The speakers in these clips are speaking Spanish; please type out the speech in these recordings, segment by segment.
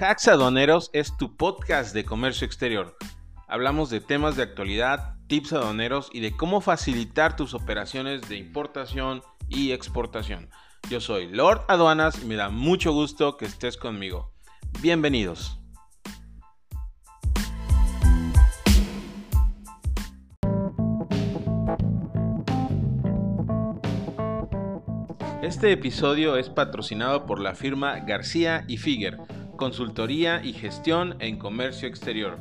Hacks Aduaneros es tu podcast de comercio exterior. Hablamos de temas de actualidad, tips aduaneros y de cómo facilitar tus operaciones de importación y exportación. Yo soy Lord Aduanas y me da mucho gusto que estés conmigo. Bienvenidos. Este episodio es patrocinado por la firma García y Figuer, consultoría y gestión en comercio exterior.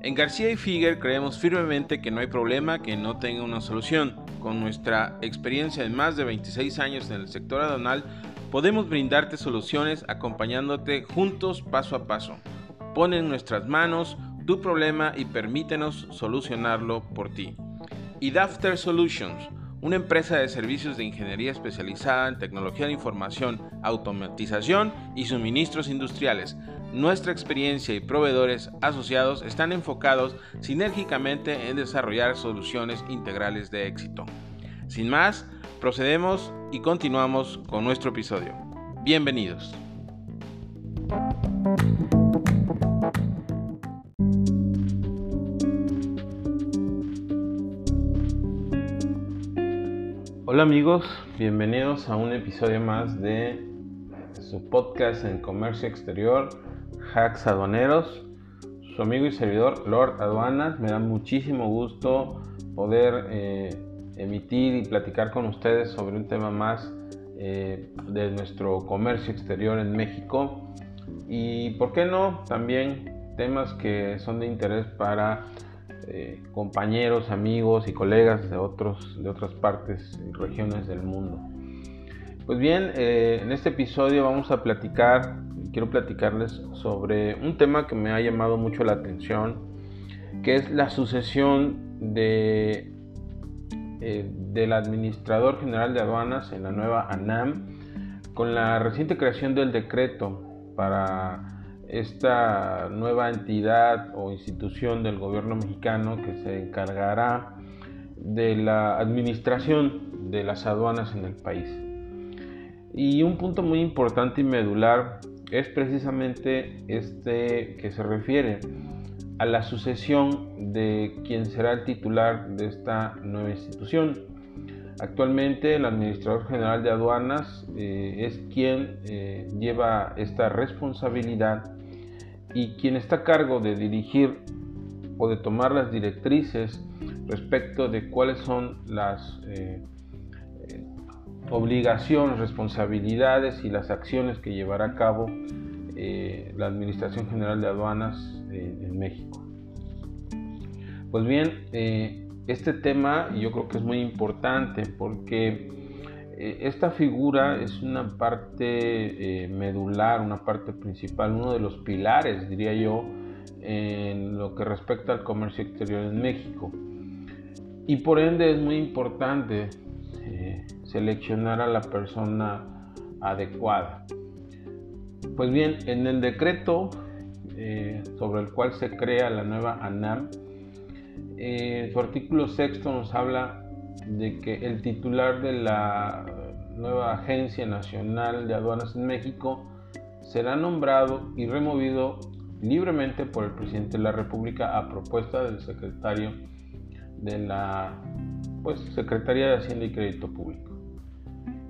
En García y Figuer creemos firmemente que no hay problema que no tenga una solución. Con nuestra experiencia de más de 26 años en el sector aduanal, podemos brindarte soluciones acompañándote juntos paso a paso. Pon en nuestras manos tu problema y permítenos solucionarlo por ti. Y Dafter Solutions una empresa de servicios de ingeniería especializada en tecnología de información, automatización y suministros industriales. Nuestra experiencia y proveedores asociados están enfocados sinérgicamente en desarrollar soluciones integrales de éxito. Sin más, procedemos y continuamos con nuestro episodio. Bienvenidos. Hola amigos, bienvenidos a un episodio más de su podcast en comercio exterior, Hacks Aduaneros. Su amigo y servidor Lord Aduanas, me da muchísimo gusto poder eh, emitir y platicar con ustedes sobre un tema más eh, de nuestro comercio exterior en México y, ¿por qué no?, también temas que son de interés para eh, compañeros, amigos y colegas de, otros, de otras partes y regiones del mundo. Pues bien, eh, en este episodio vamos a platicar, quiero platicarles sobre un tema que me ha llamado mucho la atención, que es la sucesión de, eh, del administrador general de aduanas en la nueva ANAM con la reciente creación del decreto para esta nueva entidad o institución del gobierno mexicano que se encargará de la administración de las aduanas en el país. Y un punto muy importante y medular es precisamente este que se refiere a la sucesión de quien será el titular de esta nueva institución. Actualmente el Administrador General de Aduanas eh, es quien eh, lleva esta responsabilidad y quien está a cargo de dirigir o de tomar las directrices respecto de cuáles son las eh, eh, obligaciones, responsabilidades y las acciones que llevará a cabo eh, la Administración General de Aduanas en México. Pues bien, este tema yo creo que es muy importante porque eh, esta figura es una parte eh, medular, una parte principal, uno de los pilares, diría yo, en lo que respecta al comercio exterior en México. Y por ende es muy importante eh, seleccionar a la persona adecuada. Pues bien, en el decreto sobre el cual se crea la nueva ANAM, su artículo sexto nos habla de que el titular de la nueva Agencia Nacional de Aduanas en México será nombrado y removido libremente por el presidente de la República a propuesta del secretario de la pues, Secretaría de Hacienda y Crédito Público.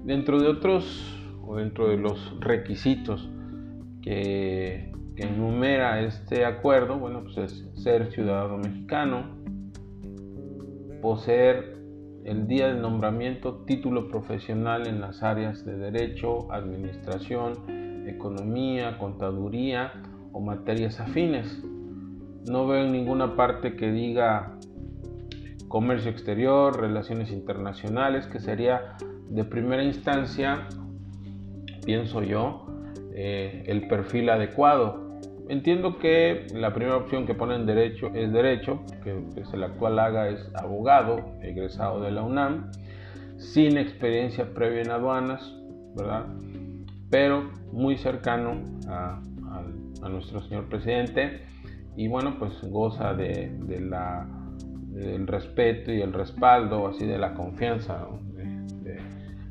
Dentro de otros o dentro de los requisitos que, que enumera este acuerdo, bueno, pues es ser ciudadano mexicano, poseer el día del nombramiento título profesional en las áreas de derecho, administración, economía, contaduría o materias afines. No veo en ninguna parte que diga comercio exterior, relaciones internacionales, que sería de primera instancia, pienso yo, eh, el perfil adecuado Entiendo que la primera opción que ponen derecho es derecho, que pues, el actual haga es abogado, egresado de la UNAM, sin experiencia previa en aduanas, ¿verdad? Pero muy cercano a, nuestro señor presidente y bueno, pues goza de, del respeto y el respaldo, así de la confianza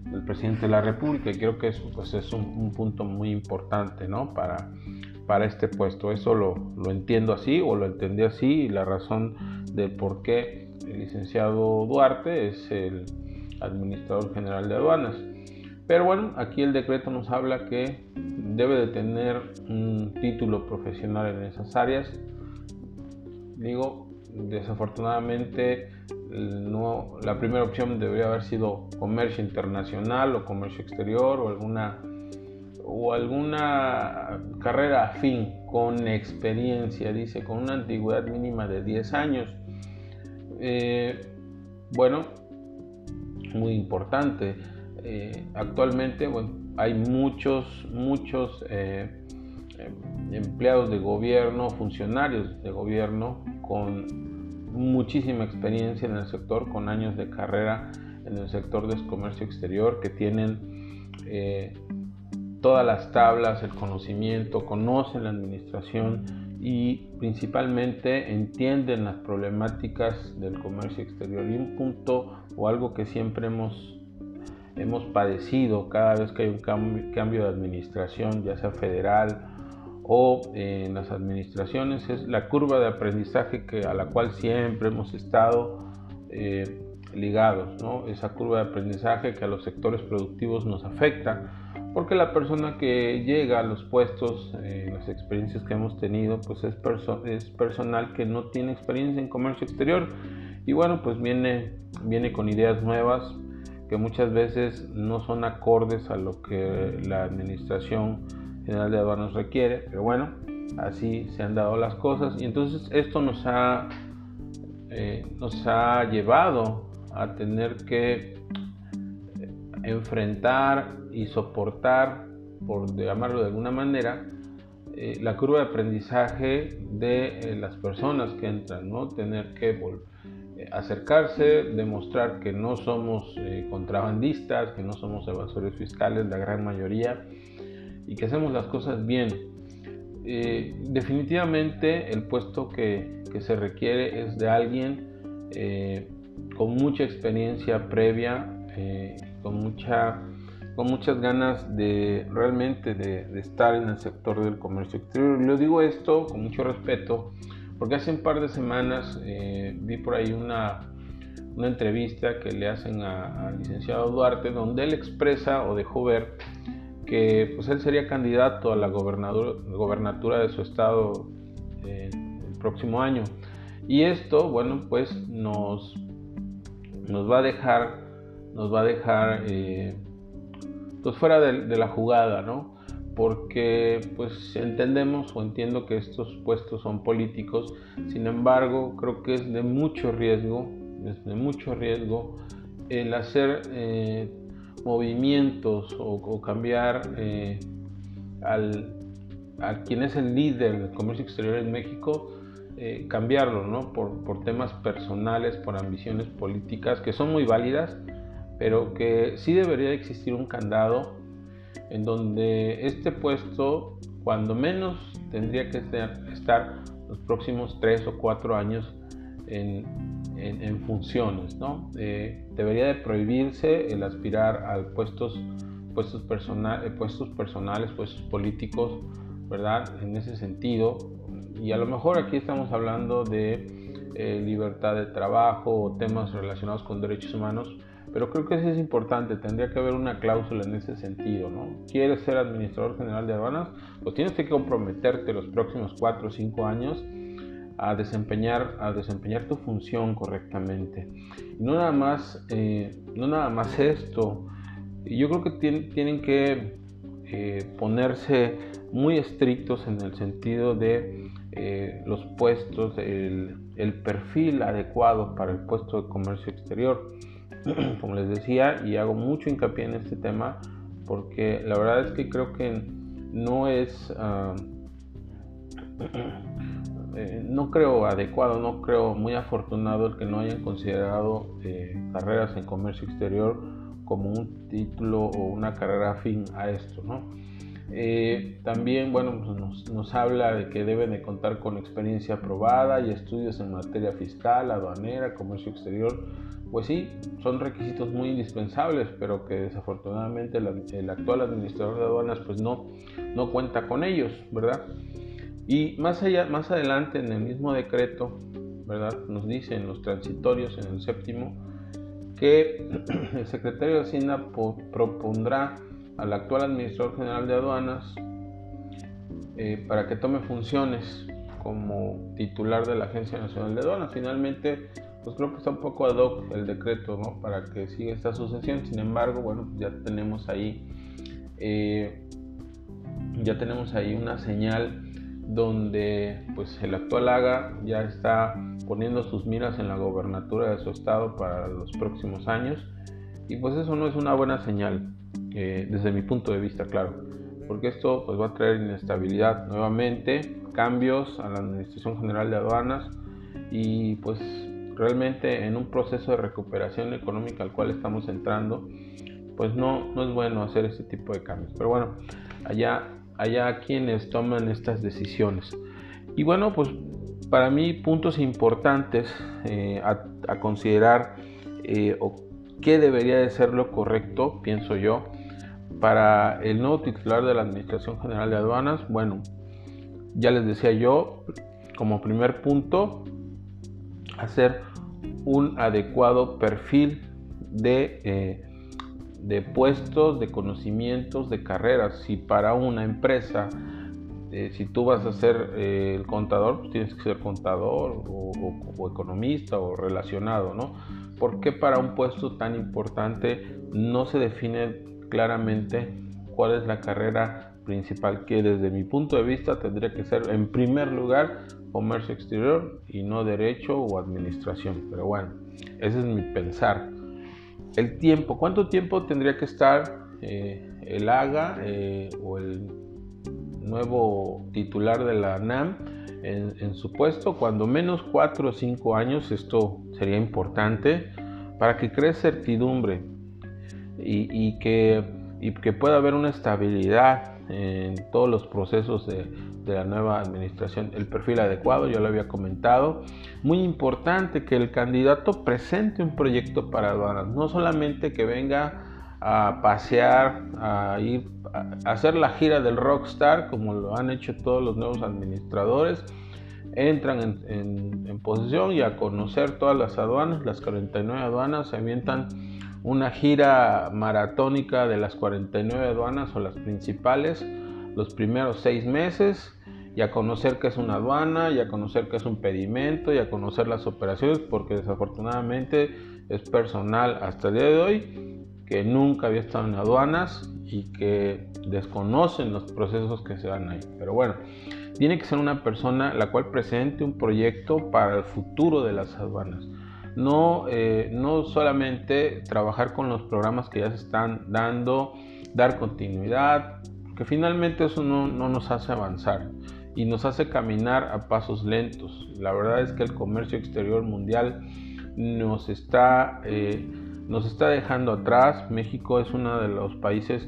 del presidente de la República. Y creo que eso pues, es un, un punto muy importante, ¿no? Para para este puesto. Eso lo, lo, entiendo así o lo entendí así y la razón del por qué el licenciado Duarte es el administrador general de aduanas. Pero bueno, aquí el decreto nos habla que debe de tener un título profesional en esas áreas. Digo, desafortunadamente no, la primera opción debería haber sido comercio internacional o comercio exterior o alguna o alguna carrera afín con experiencia, dice, con una antigüedad mínima de 10 años. Eh, bueno, muy importante. Eh, actualmente hay muchos, muchos eh, empleados de gobierno, funcionarios de gobierno con muchísima experiencia en el sector, con años de carrera en el sector de comercio exterior, que tienen todas las tablas, el conocimiento, conocen la administración y principalmente entienden las problemáticas del comercio exterior. Y un punto o algo que siempre hemos, hemos padecido cada vez que hay un cambio, de administración, ya sea federal o en las administraciones, es la curva de aprendizaje que, a la cual siempre hemos estado eh, ligados, ¿no? esa curva de aprendizaje que a los sectores productivos nos afecta porque la persona que llega a los puestos, eh, las experiencias que hemos tenido, pues es, es personal que no tiene experiencia en comercio exterior. Y bueno, pues viene, viene con ideas nuevas que muchas veces no son acordes a lo que la Administración General de Aduanas requiere, pero bueno, así se han dado las cosas. Y entonces esto nos ha, eh, nos ha llevado a tener que enfrentar y soportar, por llamarlo de alguna manera, eh, la curva de aprendizaje de eh, las personas que entran, ¿no? Tener que eh, acercarse, demostrar que no somos contrabandistas, que no somos evasores fiscales, la gran mayoría, y que hacemos las cosas bien. definitivamente el puesto que, que, se requiere es de alguien con mucha experiencia previa, con con muchas ganas de realmente de, estar en el sector del comercio exterior. Lo digo esto con mucho respeto porque hace un par de semanas eh, vi por ahí una, una entrevista que le hacen al licenciado Duarte donde él expresa o dejó ver que pues él sería candidato a la gobernatura de su estado eh, el próximo año. Y esto, bueno, pues nos, nos va a dejar, nos va a dejar eh, pues fuera de, la jugada, ¿no? Porque pues entendemos o entiendo que estos puestos son políticos, sin embargo creo que es de mucho riesgo, es de mucho riesgo el hacer eh, movimientos o, cambiar eh, al, a quien es el líder del comercio exterior en México, eh, cambiarlo, ¿no? Por, por, temas personales, por ambiciones políticas que son muy válidas, pero que sí debería existir un candado en donde este puesto, cuando menos, tendría que estar los próximos tres o cuatro años en, funciones. ¿no? Eh, debería de prohibirse el aspirar a puestos, puestos, eh, puestos personales, puestos políticos, ¿verdad? En ese sentido. Y a lo mejor aquí estamos hablando de eh, libertad de trabajo o temas relacionados con derechos humanos, pero creo que eso es importante, tendría que haber una cláusula en ese sentido, ¿no? ¿Quieres ser administrador general de aduanas? Pues tienes que comprometerte los próximos 4 o 5 años a desempeñar, a desempeñar tu función correctamente. No nada más, eh, no nada más esto, yo creo que tienen que eh, ponerse muy estrictos en el sentido de eh, los puestos, el perfil adecuado para el puesto de comercio exterior. como les decía, y hago mucho hincapié en este tema, porque la verdad es que creo que no es, ah, eh, no creo adecuado, no creo muy afortunado el que no hayan considerado eh, carreras en comercio exterior como un título o una carrera afín a esto, ¿no? Eh, también, bueno, pues nos, habla de que deben de contar con experiencia aprobada y estudios en materia fiscal, aduanera, comercio exterior. Pues sí, son requisitos muy indispensables, pero que desafortunadamente el actual administrador de aduanas pues no, no cuenta con ellos, ¿verdad? Y más allá, más adelante en el mismo decreto, ¿verdad? Nos dice en los transitorios, en el séptimo, que el secretario de Hacienda propondrá al actual administrador general de aduanas eh, para que tome funciones como titular de la Agencia Nacional de Aduanas. Finalmente, pues creo que está un poco ad hoc el decreto, ¿no? Para que siga esta sucesión. Sin embargo, bueno, ya tenemos ahí, eh, ya tenemos ahí una señal donde pues el actual AGA ya está poniendo sus miras en la gobernatura de su estado para los próximos años y pues eso no es una buena señal eh, desde mi punto de vista claro porque esto pues va a traer inestabilidad nuevamente cambios a la administración general de aduanas y pues realmente en un proceso de recuperación económica al cual estamos entrando pues no, no es bueno hacer este tipo de cambios pero bueno allá allá quienes toman estas decisiones. Y bueno, pues para mí puntos importantes eh, a, considerar eh, o qué debería de ser lo correcto, pienso yo, para el nuevo titular de la Administración General de Aduanas. Bueno, ya les decía yo, como primer punto, hacer un adecuado perfil de eh, de puestos, de conocimientos, de carreras. Si para una empresa, eh, si tú vas a ser eh, el contador, pues tienes que ser contador o, economista o relacionado, ¿no? ¿Por qué para un puesto tan importante no se define claramente cuál es la carrera principal que desde mi punto de vista tendría que ser en primer lugar comercio exterior y no derecho o administración? Pero bueno, ese es mi pensar el tiempo, ¿cuánto tiempo tendría que estar eh, el AGA eh, o el nuevo titular de la NAM en, su puesto? Cuando menos 4 o 5 años, esto sería importante para que cree certidumbre y, que, pueda haber una estabilidad en todos los procesos de, de la nueva administración. El perfil adecuado, yo lo había comentado. Muy importante que el candidato presente un proyecto para aduanas, no solamente que venga a pasear, a ir a hacer la gira del rockstar, como lo han hecho todos los nuevos administradores. Entran en, en, posición y a conocer todas las aduanas, las 49 aduanas, se avientan una gira maratónica de las 49 aduanas o las principales los primeros seis meses y a conocer qué es una aduana, y a conocer qué es un pedimento, y a conocer las operaciones, porque desafortunadamente es personal hasta el día de hoy que nunca había estado en aduanas y que desconocen los procesos que se dan ahí. Pero bueno, tiene que ser una persona la cual presente un proyecto para el futuro de las aduanas. No, eh, no solamente trabajar con los programas que ya se están dando, dar continuidad, que finalmente eso no, no nos hace avanzar y nos hace caminar a pasos lentos. La verdad es que el comercio exterior mundial nos está, eh, nos está dejando atrás. México es uno de los países,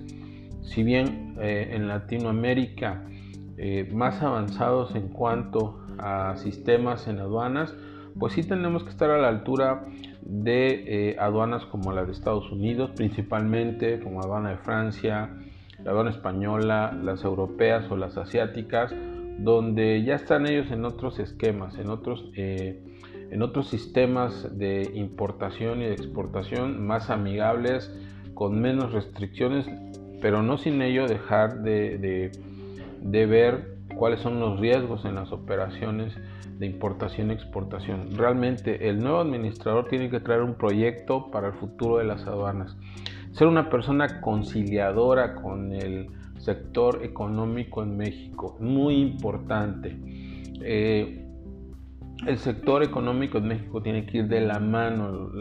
si bien eh, en Latinoamérica, eh, más avanzados en cuanto a sistemas en aduanas, pues sí tenemos que estar a la altura de aduanas como la de Estados Unidos, principalmente como aduana de Francia, la aduana española, las europeas o las asiáticas, donde ya están ellos en otros esquemas, en otros, eh, en otros sistemas de importación y de exportación más amigables, con menos restricciones, pero no sin ello dejar de, de, ver cuáles son los riesgos en las operaciones de importación y exportación. Realmente el nuevo administrador tiene que traer un proyecto para el futuro de las aduanas. Ser una persona conciliadora con el sector económico en México, muy importante. Eh, el sector económico en México tiene que ir de la mano,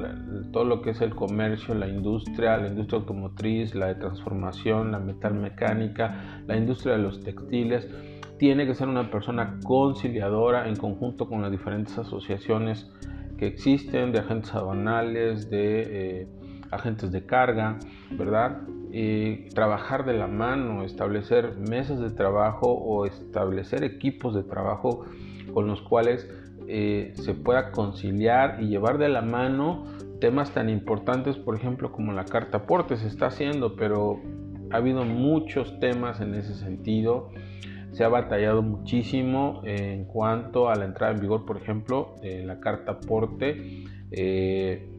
todo lo que es el comercio, la industria, la industria automotriz, la de transformación, la metalmecánica, la industria de los textiles. Tiene que ser una persona conciliadora en conjunto con las diferentes asociaciones que existen, de agentes aduanales, de eh, agentes de carga, ¿verdad? eh, trabajar de la mano, establecer mesas de trabajo o establecer equipos de trabajo con los cuales eh, se pueda conciliar y llevar de la mano temas tan importantes, por ejemplo, como la carta aporte se está haciendo, pero ha habido muchos temas en ese sentido. Se ha batallado muchísimo en cuanto a la entrada en vigor, por ejemplo, de la carta aporte. Eh,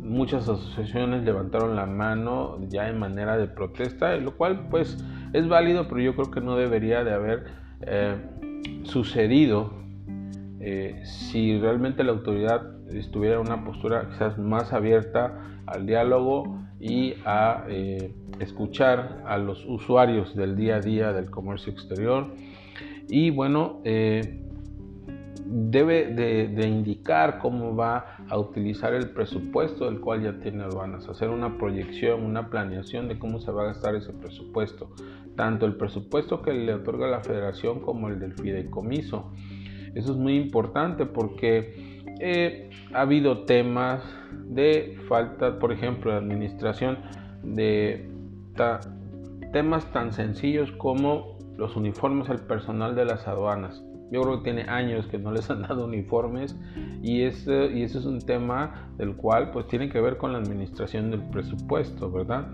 muchas asociaciones levantaron la mano ya en manera de protesta, lo cual pues es válido, pero yo creo que no debería de haber eh, sucedido eh, si realmente la autoridad estuviera en una postura quizás más abierta al diálogo y a eh, escuchar a los usuarios del día a día del comercio exterior. Y bueno, eh, debe de, indicar cómo va a utilizar el presupuesto del cual ya tiene aduanas, hacer una proyección, una planeación de cómo se va a gastar ese presupuesto, tanto el presupuesto que le otorga la federación como el del fideicomiso. Eso es muy importante porque eh, ha habido temas de falta, por ejemplo, de administración de temas tan sencillos como los uniformes al personal de las aduanas. Yo creo que tiene años que no les han dado uniformes y ese, y ese es un tema del cual pues tiene que ver con la administración del presupuesto, ¿verdad?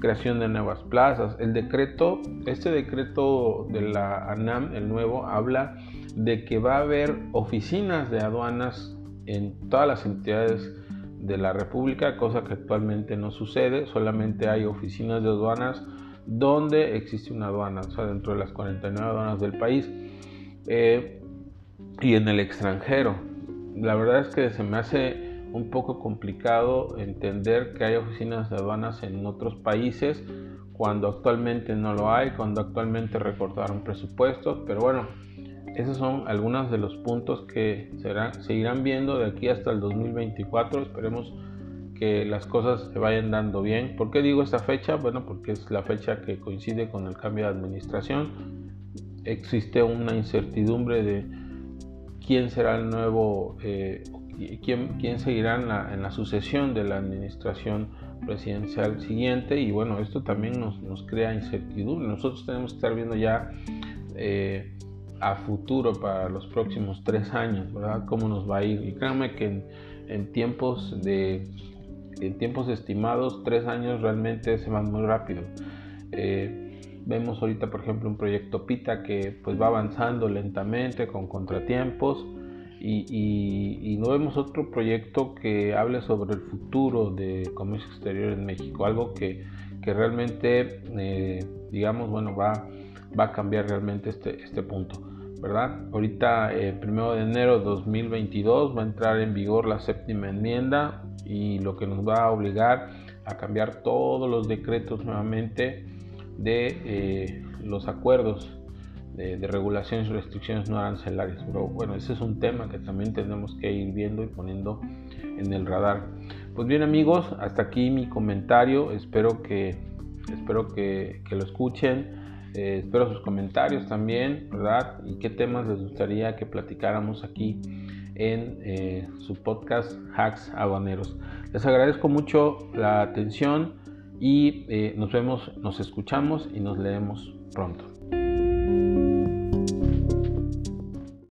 Creación de nuevas plazas. El decreto, este decreto de la ANAM, el nuevo, habla de que va a haber oficinas de aduanas en todas las entidades de la República, cosa que actualmente no sucede, solamente hay oficinas de aduanas donde existe una aduana, o sea, dentro de las 49 aduanas del país eh, y en el extranjero. La verdad es que se me hace un poco complicado entender que hay oficinas de aduanas en otros países cuando actualmente no lo hay, cuando actualmente recortaron presupuestos, pero bueno, esos son algunos de los puntos que serán, se irán viendo de aquí hasta el 2024. Esperemos que las cosas se vayan dando bien. ¿Por qué digo esta fecha? Bueno, porque es la fecha que coincide con el cambio de administración. Existe una incertidumbre de quién será el nuevo, eh, quién, quién, seguirá en la, sucesión de la administración presidencial siguiente. Y bueno, esto también nos, nos crea incertidumbre. Nosotros tenemos que estar viendo ya... Eh, a futuro para los próximos tres años, ¿verdad? Cómo nos va a ir. Y créanme que en, tiempos de tiempos estimados, tres años realmente se van muy rápido. Eh, vemos ahorita, por ejemplo, un proyecto PITA que pues va avanzando lentamente con contratiempos y, no vemos otro proyecto que hable sobre el futuro de comercio exterior en México, algo que, que realmente, eh, digamos, bueno, va va a cambiar realmente este, este punto. ¿verdad? Ahorita, el eh, primero de enero de 2022, va a entrar en vigor la séptima enmienda y lo que nos va a obligar a cambiar todos los decretos nuevamente de eh, los acuerdos de, regulaciones y restricciones no arancelarias. Pero bueno, ese es un tema que también tenemos que ir viendo y poniendo en el radar. Pues bien amigos, hasta aquí mi comentario. Espero que, espero que lo escuchen eh, espero sus comentarios también, ¿verdad? Y qué temas les gustaría que platicáramos aquí en eh, su podcast Hacks Habaneros. Les agradezco mucho la atención y eh, nos vemos, nos escuchamos y nos leemos pronto.